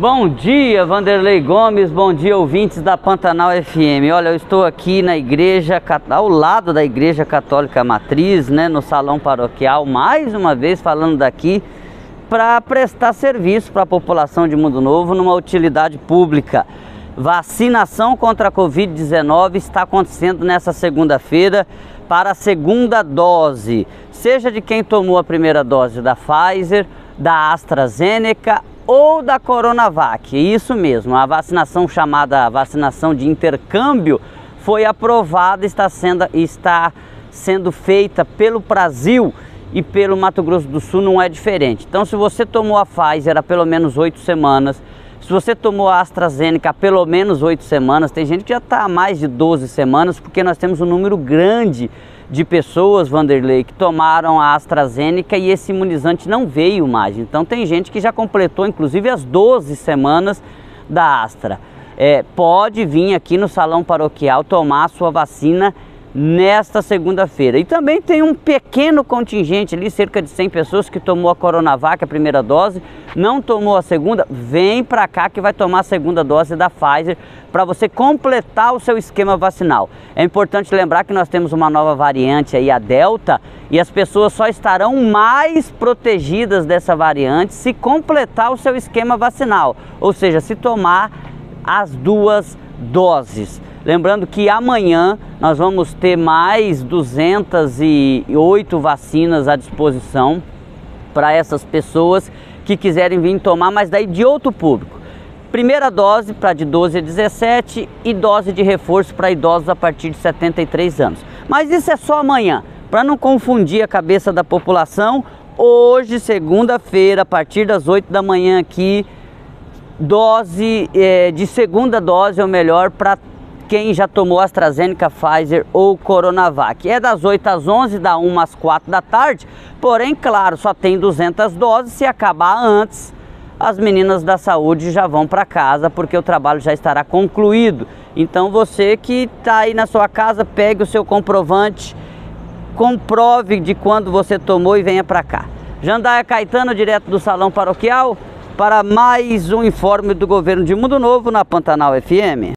Bom dia, Vanderlei Gomes, bom dia, ouvintes da Pantanal FM. Olha, eu estou aqui na igreja, ao lado da Igreja Católica Matriz, né, no salão paroquial, mais uma vez falando daqui, para prestar serviço para a população de Mundo Novo numa utilidade pública. Vacinação contra a Covid-19 está acontecendo nessa segunda-feira para a segunda dose, seja de quem tomou a primeira dose da Pfizer, da AstraZeneca ou da Coronavac. Isso mesmo, a vacinação chamada vacinação de intercâmbio foi aprovada, está sendo, está sendo feita pelo Brasil e pelo Mato Grosso do Sul não é diferente. Então, se você tomou a Pfizer há pelo menos oito semanas, se você tomou a AstraZeneca há pelo menos oito semanas, tem gente que já está há mais de 12 semanas, porque nós temos um número grande de pessoas, Vanderlei, que tomaram a AstraZeneca e esse imunizante não veio mais. Então tem gente que já completou inclusive as 12 semanas da Astra. É, pode vir aqui no salão paroquial tomar a sua vacina nesta segunda-feira. E também tem um pequeno contingente ali, cerca de 100 pessoas que tomou a Coronavac, a primeira dose, não tomou a segunda, vem para cá que vai tomar a segunda dose da Pfizer para você completar o seu esquema vacinal. É importante lembrar que nós temos uma nova variante aí, a Delta, e as pessoas só estarão mais protegidas dessa variante se completar o seu esquema vacinal, ou seja, se tomar as duas doses. Lembrando que amanhã nós vamos ter mais 208 vacinas à disposição para essas pessoas que quiserem vir tomar, mas daí de outro público. Primeira dose para de 12 a 17 e dose de reforço para idosos a partir de 73 anos. Mas isso é só amanhã, para não confundir a cabeça da população. Hoje, segunda-feira, a partir das 8 da manhã aqui, dose é, de segunda dose, ou melhor, para quem já tomou AstraZeneca, Pfizer ou Coronavac. É das 8 às 11, da 1 às 4 da tarde, porém, claro, só tem 200 doses, se acabar antes, as meninas da saúde já vão para casa porque o trabalho já estará concluído. Então você que está aí na sua casa, pegue o seu comprovante, comprove de quando você tomou e venha para cá. Jandaia Caetano, direto do Salão Paroquial, para mais um informe do Governo de Mundo Novo na Pantanal FM.